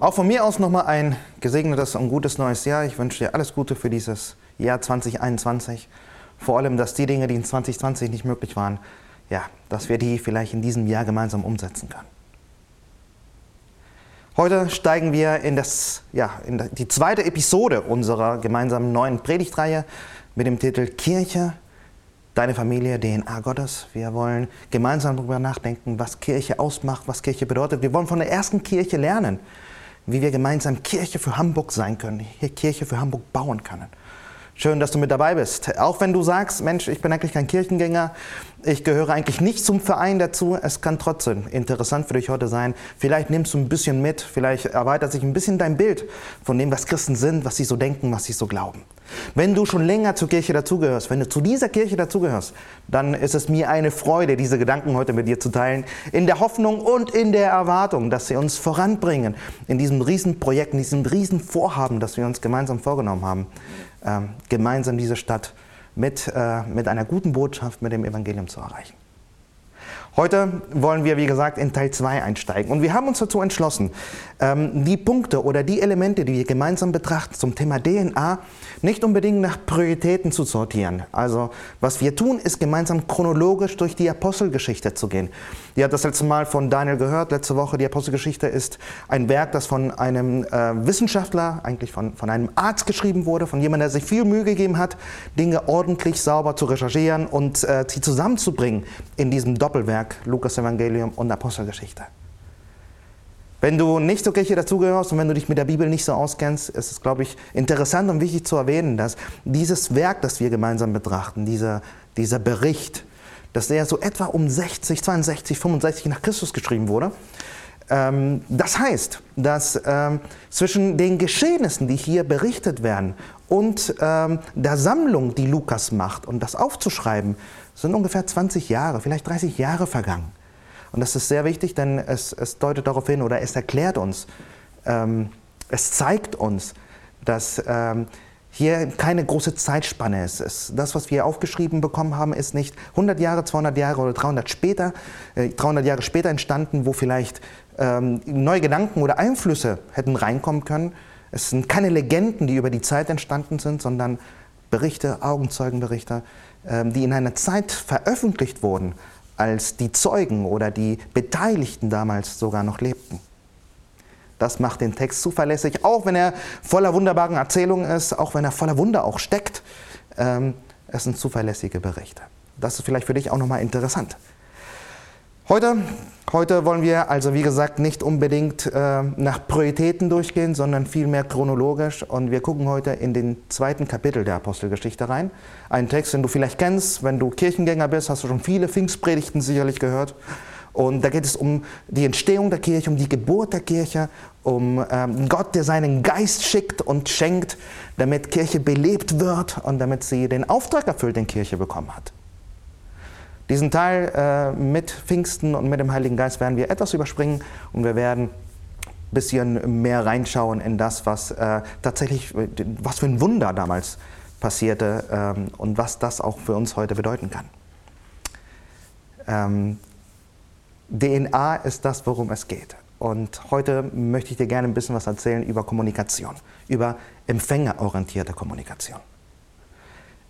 Auch von mir aus nochmal ein gesegnetes und gutes neues Jahr. Ich wünsche dir alles Gute für dieses Jahr 2021. Vor allem, dass die Dinge, die in 2020 nicht möglich waren, ja, dass wir die vielleicht in diesem Jahr gemeinsam umsetzen können. Heute steigen wir in, das, ja, in die zweite Episode unserer gemeinsamen neuen Predigtreihe mit dem Titel Kirche, deine Familie, DNA Gottes. Wir wollen gemeinsam darüber nachdenken, was Kirche ausmacht, was Kirche bedeutet. Wir wollen von der ersten Kirche lernen wie wir gemeinsam Kirche für Hamburg sein können, hier Kirche für Hamburg bauen können. Schön, dass du mit dabei bist. Auch wenn du sagst, Mensch, ich bin eigentlich kein Kirchengänger, ich gehöre eigentlich nicht zum Verein dazu, es kann trotzdem interessant für dich heute sein. Vielleicht nimmst du ein bisschen mit, vielleicht erweitert sich ein bisschen dein Bild von dem, was Christen sind, was sie so denken, was sie so glauben. Wenn du schon länger zur Kirche dazugehörst, wenn du zu dieser Kirche dazugehörst, dann ist es mir eine Freude, diese Gedanken heute mit dir zu teilen, in der Hoffnung und in der Erwartung, dass sie uns voranbringen in diesem Riesenprojekt, in diesem Riesenvorhaben, das wir uns gemeinsam vorgenommen haben, gemeinsam diese Stadt mit, äh, mit einer guten Botschaft, mit dem Evangelium zu erreichen. Heute wollen wir, wie gesagt, in Teil 2 einsteigen. Und wir haben uns dazu entschlossen, ähm, die Punkte oder die Elemente, die wir gemeinsam betrachten zum Thema DNA, nicht unbedingt nach Prioritäten zu sortieren. Also was wir tun, ist gemeinsam chronologisch durch die Apostelgeschichte zu gehen. Ihr habt das letzte Mal von Daniel gehört, letzte Woche. Die Apostelgeschichte ist ein Werk, das von einem äh, Wissenschaftler, eigentlich von, von einem Arzt geschrieben wurde, von jemandem, der sich viel Mühe gegeben hat, Dinge ordentlich sauber zu recherchieren und äh, sie zusammenzubringen in diesem Doppelwerk Werk, Lukas Evangelium und Apostelgeschichte. Wenn du nicht zur Kirche dazugehörst und wenn du dich mit der Bibel nicht so auskennst, ist es, glaube ich, interessant und wichtig zu erwähnen, dass dieses Werk, das wir gemeinsam betrachten, dieser, dieser Bericht, dass der so etwa um 60, 62, 65 nach Christus geschrieben wurde. Ähm, das heißt, dass ähm, zwischen den Geschehnissen, die hier berichtet werden, und ähm, der Sammlung, die Lukas macht, und das aufzuschreiben, sind ungefähr 20 Jahre, vielleicht 30 Jahre vergangen. Und das ist sehr wichtig, denn es, es deutet darauf hin oder es erklärt uns, ähm, es zeigt uns, dass ähm, hier keine große Zeitspanne ist. Es, das, was wir aufgeschrieben bekommen haben, ist nicht 100 Jahre, 200 Jahre oder 300, später, äh, 300 Jahre später entstanden, wo vielleicht ähm, neue Gedanken oder Einflüsse hätten reinkommen können. Es sind keine Legenden, die über die Zeit entstanden sind, sondern Berichte, Augenzeugenberichte, ähm, die in einer Zeit veröffentlicht wurden, als die Zeugen oder die Beteiligten damals sogar noch lebten. Das macht den Text zuverlässig, auch wenn er voller wunderbaren Erzählungen ist, auch wenn er voller Wunder auch steckt. Ähm, es sind zuverlässige Berichte. Das ist vielleicht für dich auch nochmal interessant. Heute, heute wollen wir also, wie gesagt, nicht unbedingt äh, nach Prioritäten durchgehen, sondern vielmehr chronologisch. Und wir gucken heute in den zweiten Kapitel der Apostelgeschichte rein. Ein Text, den du vielleicht kennst. Wenn du Kirchengänger bist, hast du schon viele Pfingstpredigten sicherlich gehört. Und da geht es um die Entstehung der Kirche, um die Geburt der Kirche, um ähm, Gott, der seinen Geist schickt und schenkt, damit Kirche belebt wird und damit sie den Auftrag erfüllt, den Kirche bekommen hat. Diesen Teil äh, mit Pfingsten und mit dem Heiligen Geist werden wir etwas überspringen und wir werden ein bisschen mehr reinschauen in das, was äh, tatsächlich, was für ein Wunder damals passierte ähm, und was das auch für uns heute bedeuten kann. Ähm, DNA ist das, worum es geht. Und heute möchte ich dir gerne ein bisschen was erzählen über Kommunikation, über empfängerorientierte Kommunikation.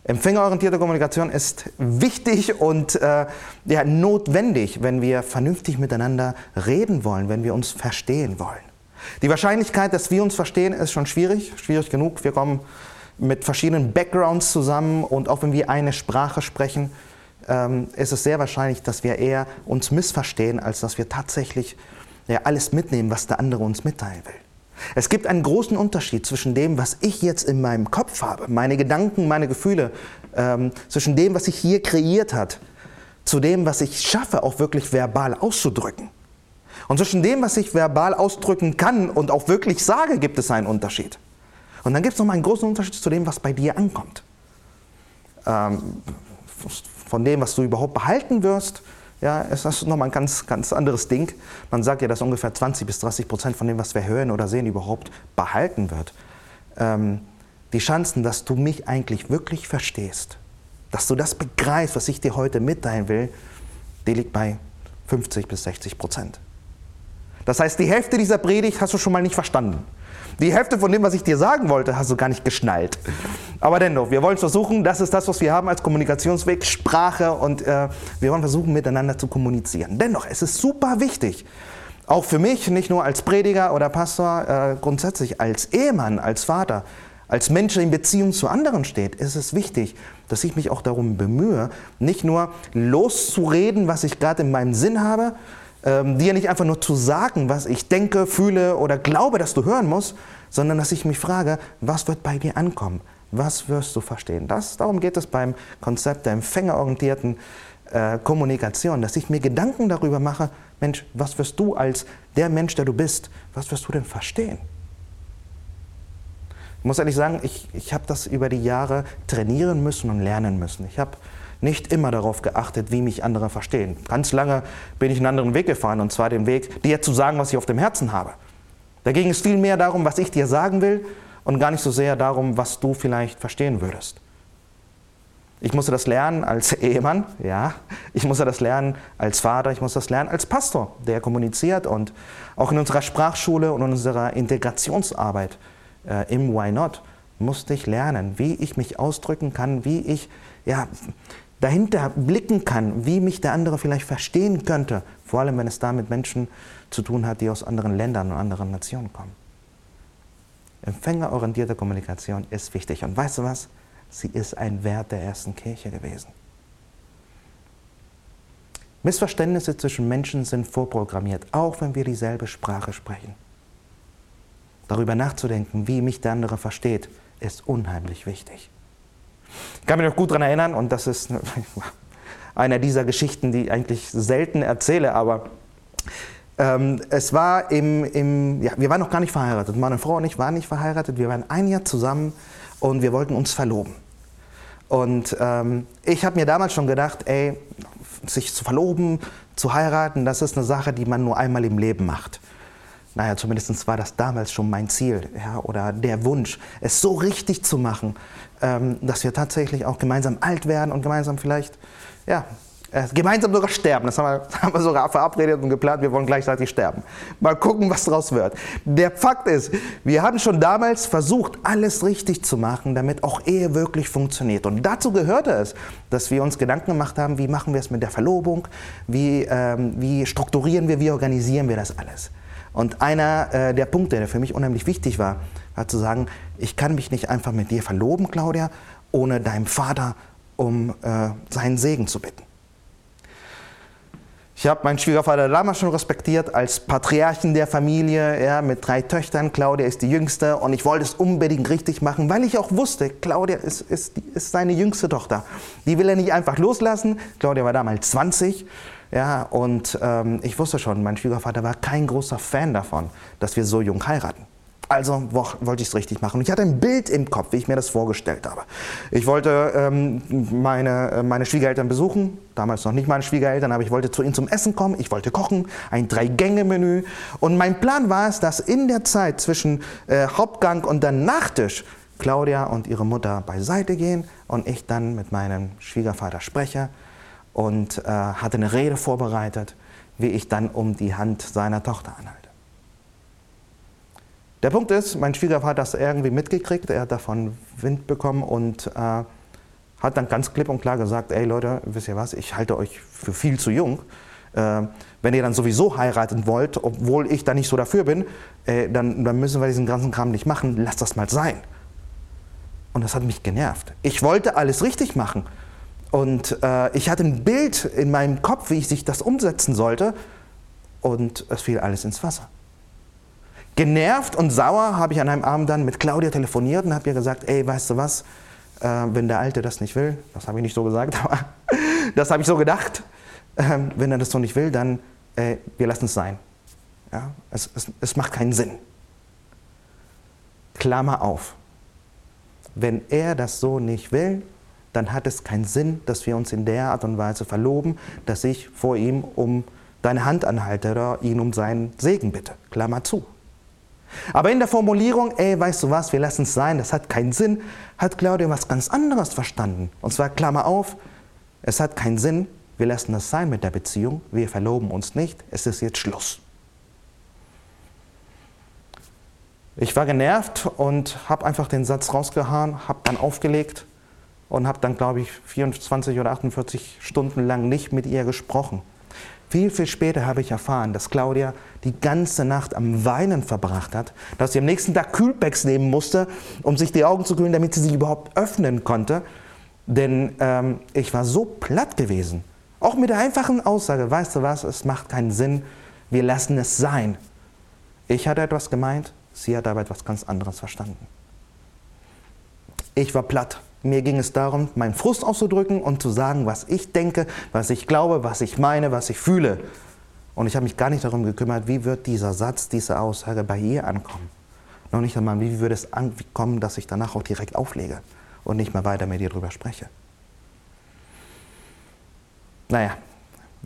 Empfängerorientierte Kommunikation ist wichtig und äh, ja, notwendig, wenn wir vernünftig miteinander reden wollen, wenn wir uns verstehen wollen. Die Wahrscheinlichkeit, dass wir uns verstehen, ist schon schwierig, schwierig genug. Wir kommen mit verschiedenen Backgrounds zusammen und auch wenn wir eine Sprache sprechen, ähm, ist es sehr wahrscheinlich, dass wir eher uns missverstehen, als dass wir tatsächlich ja, alles mitnehmen, was der andere uns mitteilen will. Es gibt einen großen Unterschied zwischen dem, was ich jetzt in meinem Kopf habe, meine Gedanken, meine Gefühle, ähm, zwischen dem, was sich hier kreiert hat, zu dem, was ich schaffe, auch wirklich verbal auszudrücken. Und zwischen dem, was ich verbal ausdrücken kann und auch wirklich sage, gibt es einen Unterschied. Und dann gibt es noch mal einen großen Unterschied zu dem, was bei dir ankommt. Ähm, von dem, was du überhaupt behalten wirst, ja, es ist nochmal ein ganz, ganz anderes Ding. Man sagt ja, dass ungefähr 20 bis 30 Prozent von dem, was wir hören oder sehen, überhaupt behalten wird. Ähm, die Chancen, dass du mich eigentlich wirklich verstehst, dass du das begreifst, was ich dir heute mitteilen will, die liegt bei 50 bis 60 Prozent. Das heißt, die Hälfte dieser Predigt hast du schon mal nicht verstanden. Die Hälfte von dem, was ich dir sagen wollte, hast du gar nicht geschnallt. Aber dennoch, wir wollen versuchen, das ist das, was wir haben als Kommunikationsweg, Sprache und äh, wir wollen versuchen, miteinander zu kommunizieren. Dennoch, es ist super wichtig, auch für mich, nicht nur als Prediger oder Pastor, äh, grundsätzlich als Ehemann, als Vater, als Mensch in Beziehung zu anderen steht, ist es wichtig, dass ich mich auch darum bemühe, nicht nur loszureden, was ich gerade in meinem Sinn habe, ähm, dir nicht einfach nur zu sagen, was ich denke, fühle oder glaube, dass du hören musst, sondern dass ich mich frage, was wird bei dir ankommen? Was wirst du verstehen? Das, darum geht es beim Konzept der empfängerorientierten äh, Kommunikation, dass ich mir Gedanken darüber mache, Mensch, was wirst du als der Mensch, der du bist, was wirst du denn verstehen? Ich muss ehrlich sagen, ich, ich habe das über die Jahre trainieren müssen und lernen müssen. Ich habe nicht immer darauf geachtet, wie mich andere verstehen. Ganz lange bin ich einen anderen Weg gefahren, und zwar den Weg, dir zu sagen, was ich auf dem Herzen habe. Da ging es viel mehr darum, was ich dir sagen will und gar nicht so sehr darum, was du vielleicht verstehen würdest. Ich musste das lernen als Ehemann, ja. Ich musste das lernen als Vater, ich musste das lernen als Pastor, der kommuniziert und auch in unserer Sprachschule und in unserer Integrationsarbeit äh, im Why Not musste ich lernen, wie ich mich ausdrücken kann, wie ich ja, dahinter blicken kann, wie mich der andere vielleicht verstehen könnte, vor allem wenn es da mit Menschen zu tun hat, die aus anderen Ländern und anderen Nationen kommen. Empfängerorientierte Kommunikation ist wichtig. Und weißt du was? Sie ist ein Wert der ersten Kirche gewesen. Missverständnisse zwischen Menschen sind vorprogrammiert, auch wenn wir dieselbe Sprache sprechen. Darüber nachzudenken, wie mich der andere versteht, ist unheimlich wichtig. Ich kann mich noch gut daran erinnern, und das ist einer dieser Geschichten, die ich eigentlich selten erzähle, aber ähm, es war im, im, ja, wir waren noch gar nicht verheiratet. Meine Frau und ich waren nicht verheiratet. Wir waren ein Jahr zusammen und wir wollten uns verloben. Und ähm, ich habe mir damals schon gedacht, ey, sich zu verloben, zu heiraten, das ist eine Sache, die man nur einmal im Leben macht. Naja, zumindest war das damals schon mein Ziel ja, oder der Wunsch, es so richtig zu machen, dass wir tatsächlich auch gemeinsam alt werden und gemeinsam vielleicht, ja, äh, gemeinsam sogar sterben. Das haben wir, haben wir, sogar verabredet und geplant, wir wollen gleichzeitig sterben. Mal gucken, was daraus wird. Der Fakt ist, wir hatten schon damals versucht, alles richtig zu machen, damit auch Ehe wirklich funktioniert. Und dazu gehörte es, dass wir uns Gedanken gemacht haben, wie machen wir es mit der Verlobung, wie, ähm, wie strukturieren wir, wie organisieren wir das alles. Und einer äh, der Punkte, der für mich unheimlich wichtig war, war zu sagen, ich kann mich nicht einfach mit dir verloben, Claudia, ohne deinem Vater um äh, seinen Segen zu bitten. Ich habe meinen Schwiegervater damals schon respektiert als Patriarchen der Familie, ja, mit drei Töchtern. Claudia ist die jüngste und ich wollte es unbedingt richtig machen, weil ich auch wusste, Claudia ist, ist, ist seine jüngste Tochter. Die will er nicht einfach loslassen. Claudia war damals 20 ja, und ähm, ich wusste schon, mein Schwiegervater war kein großer Fan davon, dass wir so jung heiraten. Also wollte ich es richtig machen. Ich hatte ein Bild im Kopf, wie ich mir das vorgestellt habe. Ich wollte ähm, meine, äh, meine Schwiegereltern besuchen, damals noch nicht meine Schwiegereltern, aber ich wollte zu ihnen zum Essen kommen, ich wollte kochen, ein Drei-Gänge-Menü. Und mein Plan war es, dass in der Zeit zwischen äh, Hauptgang und dann Nachtisch Claudia und ihre Mutter beiseite gehen und ich dann mit meinem Schwiegervater spreche und äh, hatte eine Rede vorbereitet, wie ich dann um die Hand seiner Tochter anhalte. Der Punkt ist, mein Schwiegervater hat das irgendwie mitgekriegt, er hat davon Wind bekommen und äh, hat dann ganz klipp und klar gesagt, ey Leute, wisst ihr was, ich halte euch für viel zu jung. Äh, wenn ihr dann sowieso heiraten wollt, obwohl ich da nicht so dafür bin, äh, dann, dann müssen wir diesen ganzen Kram nicht machen, lasst das mal sein. Und das hat mich genervt. Ich wollte alles richtig machen. Und äh, ich hatte ein Bild in meinem Kopf, wie ich sich das umsetzen sollte. Und es fiel alles ins Wasser. Genervt und sauer habe ich an einem Abend dann mit Claudia telefoniert und habe ihr gesagt, ey, weißt du was, äh, wenn der Alte das nicht will, das habe ich nicht so gesagt, aber das habe ich so gedacht, äh, wenn er das so nicht will, dann äh, wir lassen es sein. Ja? Es, es, es macht keinen Sinn. Klammer auf. Wenn er das so nicht will, dann hat es keinen Sinn, dass wir uns in der Art und Weise verloben, dass ich vor ihm um deine Hand anhalte oder ihn um seinen Segen bitte. Klammer zu. Aber in der Formulierung, ey, weißt du was, wir lassen es sein, das hat keinen Sinn, hat Claudia was ganz anderes verstanden. Und zwar, Klammer auf, es hat keinen Sinn, wir lassen das sein mit der Beziehung, wir verloben uns nicht, es ist jetzt Schluss. Ich war genervt und habe einfach den Satz rausgehauen, habe dann aufgelegt und habe dann, glaube ich, 24 oder 48 Stunden lang nicht mit ihr gesprochen. Viel, viel später habe ich erfahren, dass Claudia die ganze Nacht am Weinen verbracht hat, dass sie am nächsten Tag Kühlpacks nehmen musste, um sich die Augen zu kühlen, damit sie sich überhaupt öffnen konnte. Denn ähm, ich war so platt gewesen. Auch mit der einfachen Aussage, weißt du was, es macht keinen Sinn, wir lassen es sein. Ich hatte etwas gemeint, sie hat aber etwas ganz anderes verstanden. Ich war platt. Mir ging es darum, meinen Frust auszudrücken und zu sagen, was ich denke, was ich glaube, was ich meine, was ich fühle. Und ich habe mich gar nicht darum gekümmert, wie wird dieser Satz, diese Aussage bei ihr ankommen. Noch nicht einmal, wie würde es ankommen, dass ich danach auch direkt auflege und nicht mehr weiter mit ihr darüber spreche. Naja,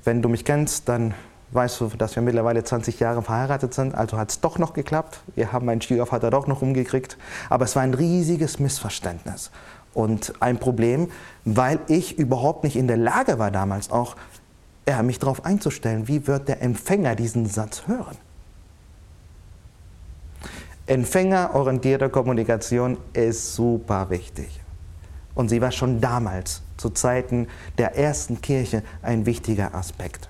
wenn du mich kennst, dann weißt du, dass wir mittlerweile 20 Jahre verheiratet sind, also hat es doch noch geklappt. Wir haben meinen Schwiegervater doch noch umgekriegt, aber es war ein riesiges Missverständnis und ein Problem, weil ich überhaupt nicht in der Lage war damals auch, ja, mich darauf einzustellen, wie wird der Empfänger diesen Satz hören. Empfängerorientierte Kommunikation ist super wichtig. Und sie war schon damals, zu Zeiten der ersten Kirche, ein wichtiger Aspekt.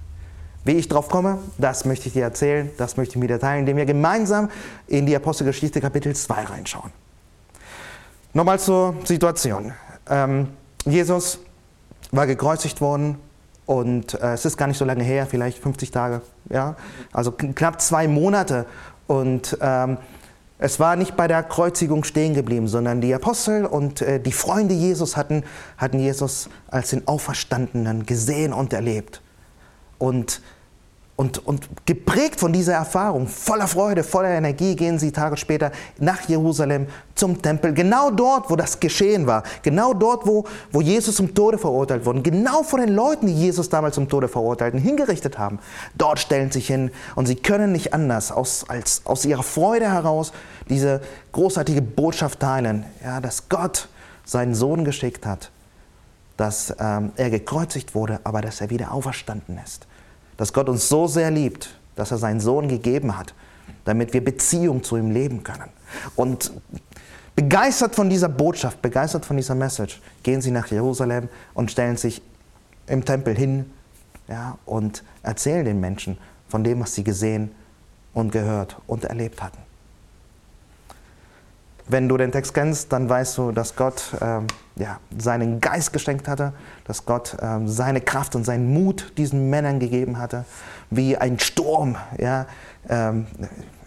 Wie ich drauf komme, das möchte ich dir erzählen, das möchte ich mit dir teilen, indem wir gemeinsam in die Apostelgeschichte Kapitel 2 reinschauen. Nochmal zur Situation. Ähm, Jesus war gekreuzigt worden und äh, es ist gar nicht so lange her, vielleicht 50 Tage, ja, also knapp zwei Monate. Und ähm, es war nicht bei der Kreuzigung stehen geblieben, sondern die Apostel und äh, die Freunde Jesus hatten, hatten Jesus als den Auferstandenen gesehen und erlebt. Und und, und geprägt von dieser Erfahrung, voller Freude, voller Energie, gehen sie Tage später nach Jerusalem zum Tempel. Genau dort, wo das geschehen war. Genau dort, wo, wo Jesus zum Tode verurteilt wurde. Genau von den Leuten, die Jesus damals zum Tode verurteilten, hingerichtet haben. Dort stellen sie sich hin und sie können nicht anders, aus, als aus ihrer Freude heraus, diese großartige Botschaft teilen, ja, dass Gott seinen Sohn geschickt hat, dass ähm, er gekreuzigt wurde, aber dass er wieder auferstanden ist dass Gott uns so sehr liebt, dass er seinen Sohn gegeben hat, damit wir Beziehung zu ihm leben können. Und begeistert von dieser Botschaft, begeistert von dieser Message, gehen sie nach Jerusalem und stellen sich im Tempel hin ja, und erzählen den Menschen von dem, was sie gesehen und gehört und erlebt hatten. Wenn du den Text kennst, dann weißt du, dass Gott ähm, ja, seinen Geist geschenkt hatte, dass Gott ähm, seine Kraft und seinen Mut diesen Männern gegeben hatte. Wie ein Sturm ja, ähm,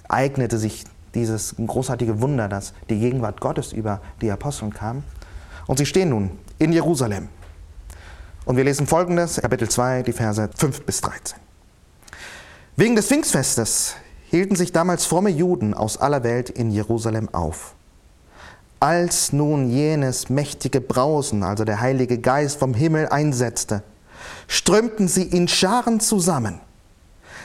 eignete sich dieses großartige Wunder, dass die Gegenwart Gottes über die Aposteln kam. Und sie stehen nun in Jerusalem. Und wir lesen folgendes, Kapitel 2, die Verse 5 bis 13. Wegen des Pfingstfestes hielten sich damals fromme Juden aus aller Welt in Jerusalem auf. Als nun jenes mächtige Brausen, also der Heilige Geist vom Himmel einsetzte, strömten sie in Scharen zusammen.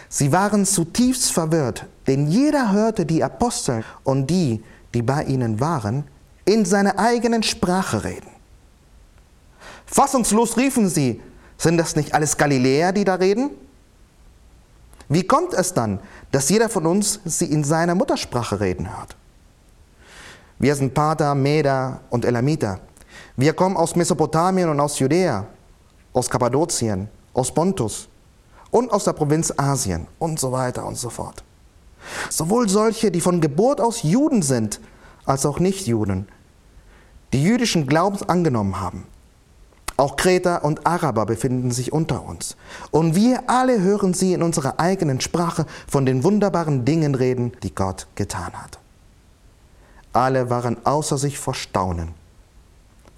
Sie waren zutiefst verwirrt, denn jeder hörte die Apostel und die, die bei ihnen waren, in seiner eigenen Sprache reden. Fassungslos riefen sie, sind das nicht alles Galiläer, die da reden? Wie kommt es dann, dass jeder von uns sie in seiner Muttersprache reden hört? Wir sind Pater, Meder und Elamiter. Wir kommen aus Mesopotamien und aus Judäa, aus Kappadokien, aus Pontus und aus der Provinz Asien und so weiter und so fort. Sowohl solche, die von Geburt aus Juden sind, als auch Nichtjuden, die jüdischen Glaubens angenommen haben. Auch Kreter und Araber befinden sich unter uns. Und wir alle hören sie in unserer eigenen Sprache von den wunderbaren Dingen reden, die Gott getan hat. Alle waren außer sich vor Staunen.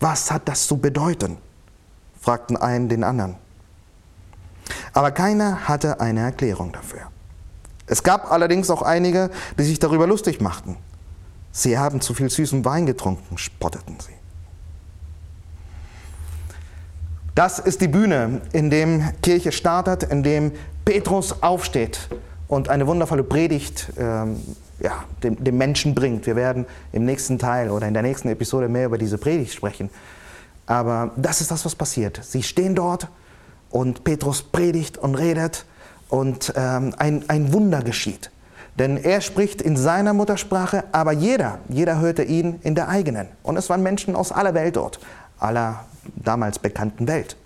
Was hat das zu bedeuten? fragten einen den anderen. Aber keiner hatte eine Erklärung dafür. Es gab allerdings auch einige, die sich darüber lustig machten. Sie haben zu viel süßen Wein getrunken, spotteten sie. Das ist die Bühne, in dem Kirche startet, in dem Petrus aufsteht und eine wundervolle Predigt ähm, ja, dem, dem Menschen bringt. Wir werden im nächsten Teil oder in der nächsten Episode mehr über diese Predigt sprechen. Aber das ist das, was passiert. Sie stehen dort und Petrus predigt und redet und ähm, ein, ein Wunder geschieht. Denn er spricht in seiner Muttersprache, aber jeder, jeder hörte ihn in der eigenen. Und es waren Menschen aus aller Welt dort, aller damals bekannten Welt.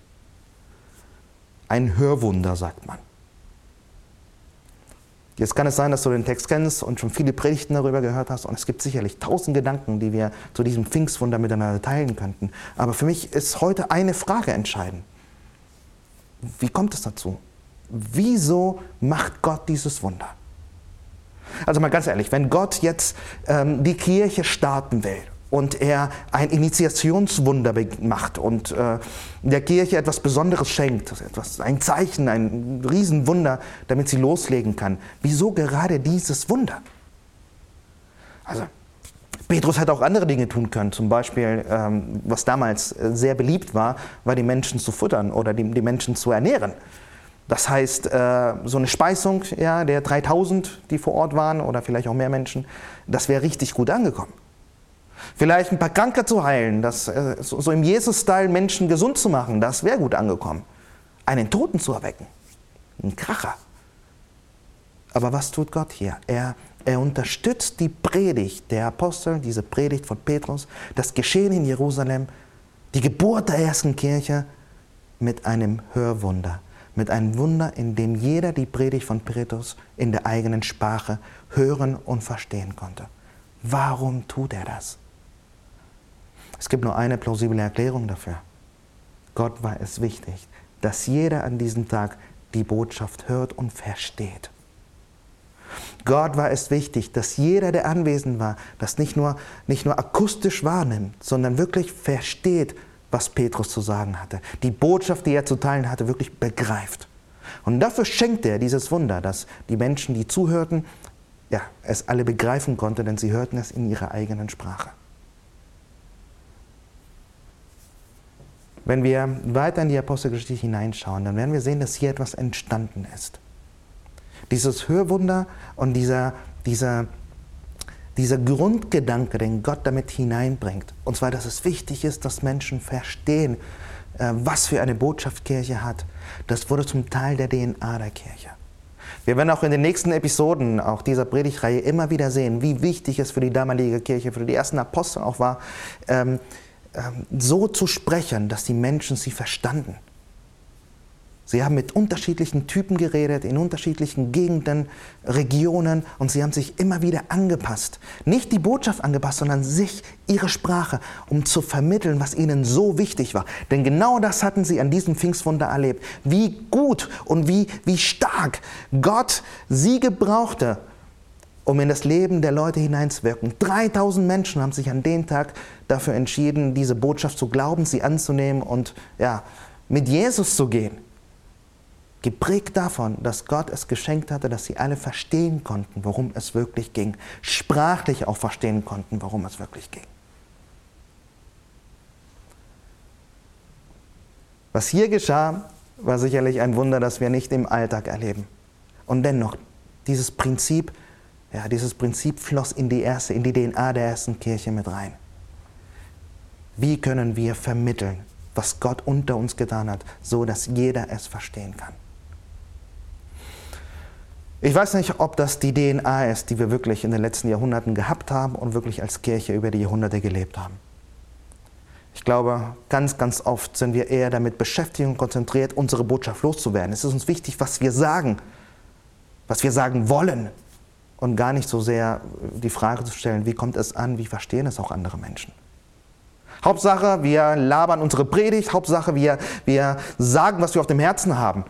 Ein Hörwunder, sagt man. Jetzt kann es sein, dass du den Text kennst und schon viele Predigten darüber gehört hast. Und es gibt sicherlich tausend Gedanken, die wir zu diesem Pfingstwunder miteinander teilen könnten. Aber für mich ist heute eine Frage entscheidend. Wie kommt es dazu? Wieso macht Gott dieses Wunder? Also mal ganz ehrlich, wenn Gott jetzt ähm, die Kirche starten will und er ein Initiationswunder macht und äh, der Kirche etwas Besonderes schenkt, etwas, ein Zeichen, ein Riesenwunder, damit sie loslegen kann. Wieso gerade dieses Wunder? Also, Petrus hätte auch andere Dinge tun können, zum Beispiel, ähm, was damals äh, sehr beliebt war, war die Menschen zu futtern oder die, die Menschen zu ernähren. Das heißt, äh, so eine Speisung ja, der 3000, die vor Ort waren, oder vielleicht auch mehr Menschen, das wäre richtig gut angekommen. Vielleicht ein paar Kranke zu heilen, das, äh, so im Jesus-Style Menschen gesund zu machen, das wäre gut angekommen. Einen Toten zu erwecken, ein Kracher. Aber was tut Gott hier? Er, er unterstützt die Predigt der Apostel, diese Predigt von Petrus, das Geschehen in Jerusalem, die Geburt der ersten Kirche mit einem Hörwunder, mit einem Wunder, in dem jeder die Predigt von Petrus in der eigenen Sprache hören und verstehen konnte. Warum tut er das? Es gibt nur eine plausible Erklärung dafür. Gott war es wichtig, dass jeder an diesem Tag die Botschaft hört und versteht. Gott war es wichtig, dass jeder, der anwesend war, das nicht nur, nicht nur akustisch wahrnimmt, sondern wirklich versteht, was Petrus zu sagen hatte. Die Botschaft, die er zu teilen hatte, wirklich begreift. Und dafür schenkte er dieses Wunder, dass die Menschen, die zuhörten, ja, es alle begreifen konnten, denn sie hörten es in ihrer eigenen Sprache. Wenn wir weiter in die Apostelgeschichte hineinschauen, dann werden wir sehen, dass hier etwas entstanden ist. Dieses Hörwunder und dieser, dieser, dieser Grundgedanke, den Gott damit hineinbringt, und zwar, dass es wichtig ist, dass Menschen verstehen, äh, was für eine Botschaft Kirche hat, das wurde zum Teil der DNA der Kirche. Wir werden auch in den nächsten Episoden auch dieser Predigtreihe immer wieder sehen, wie wichtig es für die damalige Kirche, für die ersten Apostel auch war, ähm, so zu sprechen, dass die Menschen sie verstanden. Sie haben mit unterschiedlichen Typen geredet, in unterschiedlichen Gegenden, Regionen und sie haben sich immer wieder angepasst. Nicht die Botschaft angepasst, sondern sich, ihre Sprache, um zu vermitteln, was ihnen so wichtig war. Denn genau das hatten sie an diesem Pfingstwunder erlebt. Wie gut und wie, wie stark Gott sie gebrauchte, um in das Leben der Leute hineinzuwirken. 3000 Menschen haben sich an dem Tag dafür entschieden, diese Botschaft zu glauben, sie anzunehmen und ja, mit Jesus zu gehen. Geprägt davon, dass Gott es geschenkt hatte, dass sie alle verstehen konnten, worum es wirklich ging. Sprachlich auch verstehen konnten, worum es wirklich ging. Was hier geschah, war sicherlich ein Wunder, das wir nicht im Alltag erleben. Und dennoch, dieses Prinzip ja, dieses Prinzip floss in die erste, in die DNA der ersten Kirche mit rein. Wie können wir vermitteln, was Gott unter uns getan hat, so dass jeder es verstehen kann? Ich weiß nicht, ob das die DNA ist, die wir wirklich in den letzten Jahrhunderten gehabt haben und wirklich als Kirche über die Jahrhunderte gelebt haben. Ich glaube, ganz, ganz oft sind wir eher damit beschäftigt und konzentriert, unsere Botschaft loszuwerden. Es ist uns wichtig, was wir sagen, was wir sagen wollen, und gar nicht so sehr die Frage zu stellen, wie kommt es an, wie verstehen es auch andere Menschen. Hauptsache, wir labern unsere Predigt, Hauptsache, wir, wir sagen, was wir auf dem Herzen haben.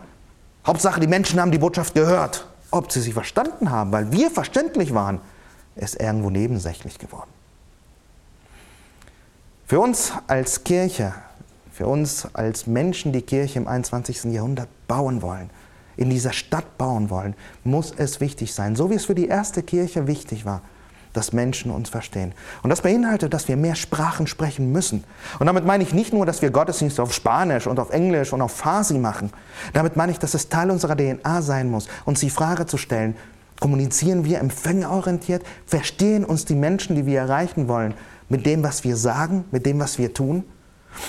Hauptsache, die Menschen haben die Botschaft gehört. Ob sie sie verstanden haben, weil wir verständlich waren, ist irgendwo nebensächlich geworden. Für uns als Kirche, für uns als Menschen, die Kirche im 21. Jahrhundert bauen wollen, in dieser Stadt bauen wollen, muss es wichtig sein, so wie es für die erste Kirche wichtig war, dass Menschen uns verstehen. Und das beinhaltet, dass wir mehr Sprachen sprechen müssen. Und damit meine ich nicht nur, dass wir Gottesdienste auf Spanisch und auf Englisch und auf Farsi machen. Damit meine ich, dass es Teil unserer DNA sein muss, uns die Frage zu stellen, kommunizieren wir empfängerorientiert, verstehen uns die Menschen, die wir erreichen wollen, mit dem, was wir sagen, mit dem, was wir tun?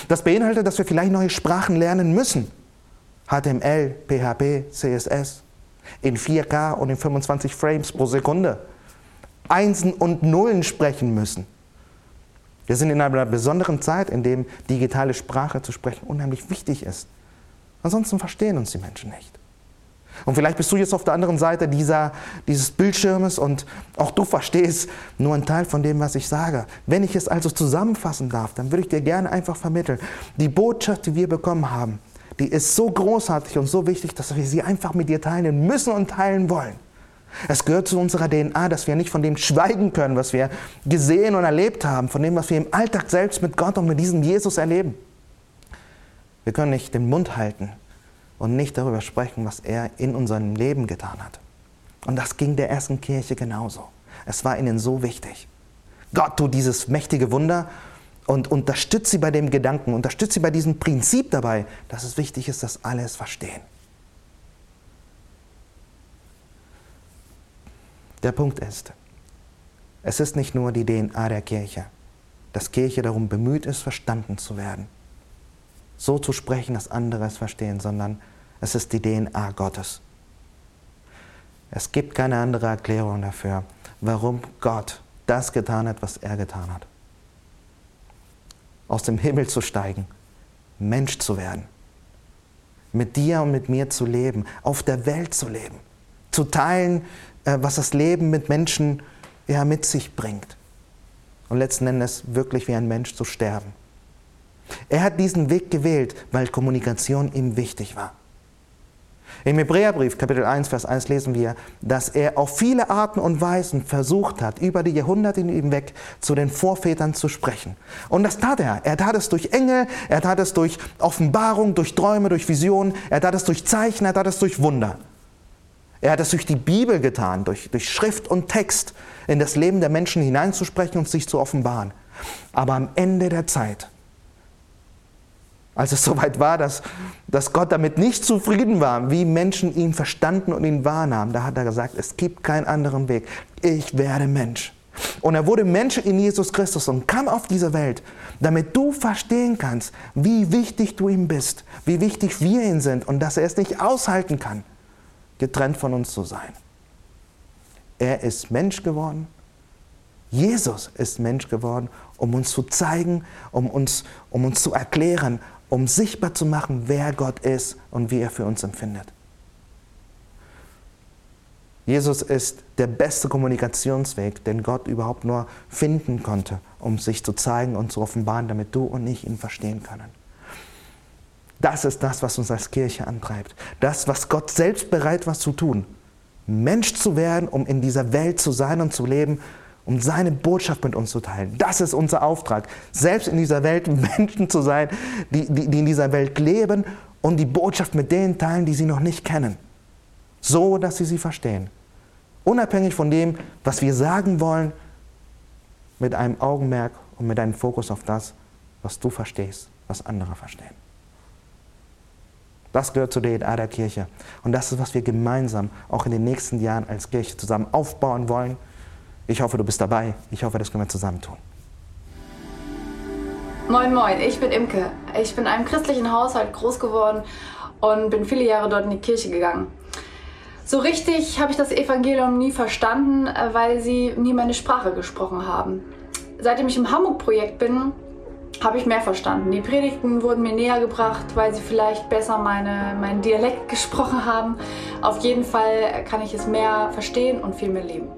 Das beinhaltet, dass wir vielleicht neue Sprachen lernen müssen. HTML, PHP, CSS. in 4K und in 25 Frames pro Sekunde Einsen und Nullen sprechen müssen. Wir sind in einer besonderen Zeit, in der digitale Sprache zu sprechen unheimlich wichtig ist. Ansonsten verstehen uns die Menschen nicht. Und vielleicht bist du jetzt auf der anderen Seite dieser, dieses Bildschirmes und auch du verstehst nur einen Teil von dem, was ich sage. Wenn ich es also zusammenfassen darf, dann würde ich dir gerne einfach vermitteln. Die Botschaft, die wir bekommen haben, die ist so großartig und so wichtig, dass wir sie einfach mit dir teilen müssen und teilen wollen. Es gehört zu unserer DNA, dass wir nicht von dem schweigen können, was wir gesehen und erlebt haben, von dem, was wir im Alltag selbst mit Gott und mit diesem Jesus erleben. Wir können nicht den Mund halten und nicht darüber sprechen, was er in unserem Leben getan hat. Und das ging der ersten Kirche genauso. Es war ihnen so wichtig. Gott tut dieses mächtige Wunder und unterstützt sie bei dem Gedanken, unterstützt sie bei diesem Prinzip dabei, dass es wichtig ist, dass alle es verstehen. Der Punkt ist, es ist nicht nur die DNA der Kirche, dass Kirche darum bemüht ist, verstanden zu werden, so zu sprechen, dass andere es verstehen, sondern es ist die DNA Gottes. Es gibt keine andere Erklärung dafür, warum Gott das getan hat, was er getan hat. Aus dem Himmel zu steigen, Mensch zu werden, mit dir und mit mir zu leben, auf der Welt zu leben, zu teilen, äh, was das Leben mit Menschen ja, mit sich bringt. Und letzten Endes wirklich wie ein Mensch zu sterben. Er hat diesen Weg gewählt, weil Kommunikation ihm wichtig war. Im Hebräerbrief, Kapitel 1, Vers 1 lesen wir, dass er auf viele Arten und Weisen versucht hat, über die Jahrhunderte hinweg zu den Vorvätern zu sprechen. Und das tat er. Er tat es durch Engel, er tat es durch Offenbarung, durch Träume, durch Visionen, er tat es durch Zeichen, er tat es durch Wunder. Er hat es durch die Bibel getan, durch, durch Schrift und Text in das Leben der Menschen hineinzusprechen und sich zu offenbaren. Aber am Ende der Zeit als es soweit war, dass, dass Gott damit nicht zufrieden war, wie Menschen ihn verstanden und ihn wahrnahmen, da hat er gesagt, es gibt keinen anderen Weg. Ich werde Mensch. Und er wurde Mensch in Jesus Christus und kam auf diese Welt, damit du verstehen kannst, wie wichtig du ihm bist, wie wichtig wir ihm sind und dass er es nicht aushalten kann, getrennt von uns zu sein. Er ist Mensch geworden. Jesus ist Mensch geworden, um uns zu zeigen, um uns, um uns zu erklären, um sichtbar zu machen, wer Gott ist und wie er für uns empfindet. Jesus ist der beste Kommunikationsweg, den Gott überhaupt nur finden konnte, um sich zu zeigen und zu offenbaren, damit du und ich ihn verstehen können. Das ist das, was uns als Kirche antreibt. Das, was Gott selbst bereit war zu tun. Mensch zu werden, um in dieser Welt zu sein und zu leben um seine Botschaft mit uns zu teilen. Das ist unser Auftrag, selbst in dieser Welt Menschen zu sein, die, die, die in dieser Welt leben und die Botschaft mit denen teilen, die sie noch nicht kennen. So, dass sie sie verstehen. Unabhängig von dem, was wir sagen wollen, mit einem Augenmerk und mit einem Fokus auf das, was du verstehst, was andere verstehen. Das gehört zu der DNA der Kirche. Und das ist, was wir gemeinsam auch in den nächsten Jahren als Kirche zusammen aufbauen wollen ich hoffe, du bist dabei. Ich hoffe, das können wir zusammen tun. Moin, moin, ich bin Imke. Ich bin in einem christlichen Haushalt groß geworden und bin viele Jahre dort in die Kirche gegangen. So richtig habe ich das Evangelium nie verstanden, äh, weil sie nie meine Sprache gesprochen haben. Seitdem ich im Hamburg-Projekt bin, habe ich mehr verstanden. Die Predigten wurden mir näher gebracht, weil sie vielleicht besser meine, meinen Dialekt gesprochen haben. Auf jeden Fall kann ich es mehr verstehen und viel mehr leben.